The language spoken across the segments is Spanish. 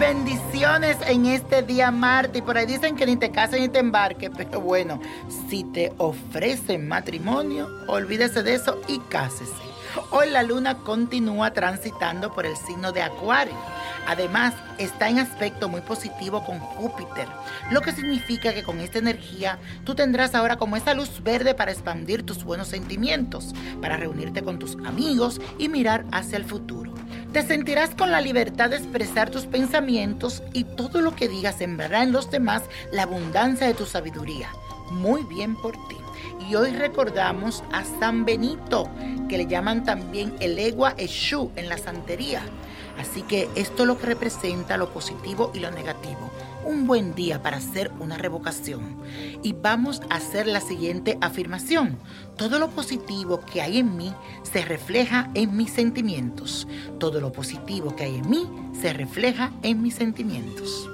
Bendiciones en este día Marte. Y por ahí dicen que ni te cases ni te embarques. Pero bueno, si te ofrecen matrimonio, olvídese de eso y cásese. Hoy la luna continúa transitando por el signo de Acuario. Además, está en aspecto muy positivo con Júpiter, lo que significa que con esta energía tú tendrás ahora como esa luz verde para expandir tus buenos sentimientos, para reunirte con tus amigos y mirar hacia el futuro. Te sentirás con la libertad de expresar tus pensamientos y todo lo que digas sembrará en los demás la abundancia de tu sabiduría. Muy bien por ti. Y hoy recordamos a San Benito, que le llaman también el Egua Eshu en la santería. Así que esto lo que representa lo positivo y lo negativo. Un buen día para hacer una revocación. Y vamos a hacer la siguiente afirmación. Todo lo positivo que hay en mí se refleja en mis sentimientos. Todo lo positivo que hay en mí se refleja en mis sentimientos.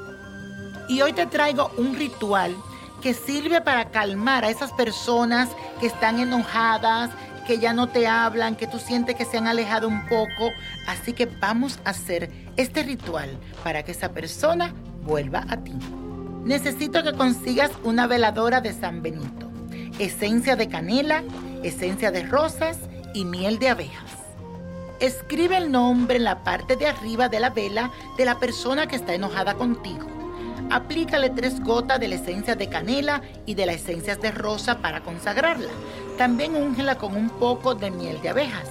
Y hoy te traigo un ritual que sirve para calmar a esas personas que están enojadas, que ya no te hablan, que tú sientes que se han alejado un poco. Así que vamos a hacer este ritual para que esa persona vuelva a ti. Necesito que consigas una veladora de San Benito, esencia de canela, esencia de rosas y miel de abejas. Escribe el nombre en la parte de arriba de la vela de la persona que está enojada contigo. Aplícale tres gotas de la esencia de canela y de las esencias de rosa para consagrarla. También úngela con un poco de miel de abejas.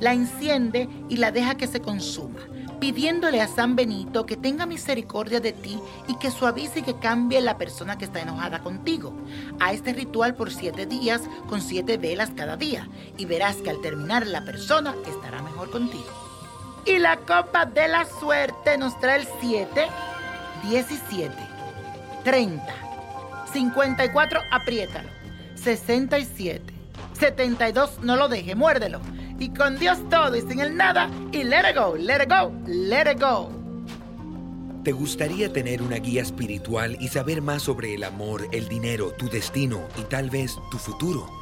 La enciende y la deja que se consuma, pidiéndole a San Benito que tenga misericordia de ti y que suavice y que cambie la persona que está enojada contigo. A este ritual por siete días con siete velas cada día y verás que al terminar la persona estará mejor contigo. Y la copa de la suerte nos trae el 7, 17, 30, 54, apriétalo, 67, 72, no lo deje, muérdelo. Y con Dios todo y sin el nada, y let it go, let it go, let it go. ¿Te gustaría tener una guía espiritual y saber más sobre el amor, el dinero, tu destino y tal vez tu futuro?